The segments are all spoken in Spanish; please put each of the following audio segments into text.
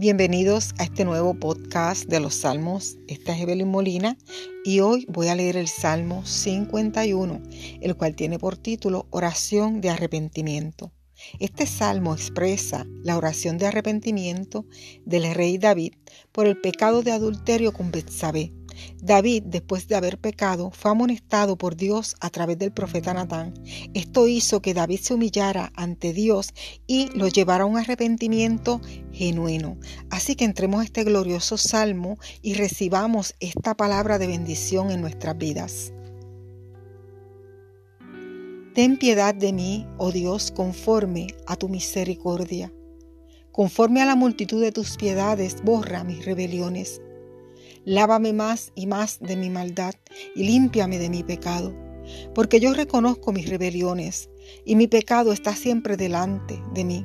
Bienvenidos a este nuevo podcast de los Salmos. Esta es Evelyn Molina y hoy voy a leer el Salmo 51, el cual tiene por título Oración de Arrepentimiento. Este salmo expresa la oración de arrepentimiento del rey David por el pecado de adulterio con Betsabé David, después de haber pecado, fue amonestado por Dios a través del profeta Natán. Esto hizo que David se humillara ante Dios y lo llevara a un arrepentimiento genuino. Así que entremos a este glorioso salmo y recibamos esta palabra de bendición en nuestras vidas. Ten piedad de mí, oh Dios, conforme a tu misericordia. Conforme a la multitud de tus piedades, borra mis rebeliones. Lávame más y más de mi maldad y límpiame de mi pecado, porque yo reconozco mis rebeliones y mi pecado está siempre delante de mí.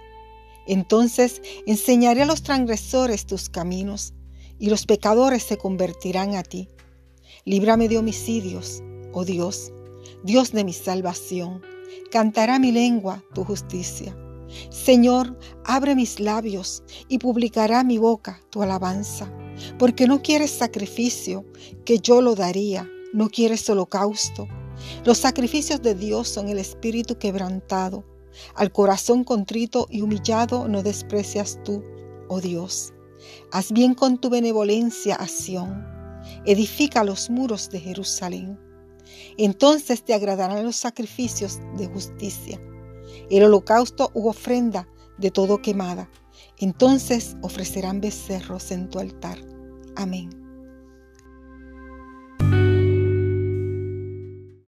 Entonces enseñaré a los transgresores tus caminos y los pecadores se convertirán a ti. Líbrame de homicidios, oh Dios, Dios de mi salvación. Cantará mi lengua tu justicia. Señor, abre mis labios y publicará mi boca tu alabanza, porque no quieres sacrificio, que yo lo daría, no quieres holocausto. Los sacrificios de Dios son el espíritu quebrantado. Al corazón contrito y humillado no desprecias tú, oh Dios. Haz bien con tu benevolencia a Sión. Edifica los muros de Jerusalén. Entonces te agradarán los sacrificios de justicia el holocausto u ofrenda de todo quemada. Entonces ofrecerán becerros en tu altar. Amén.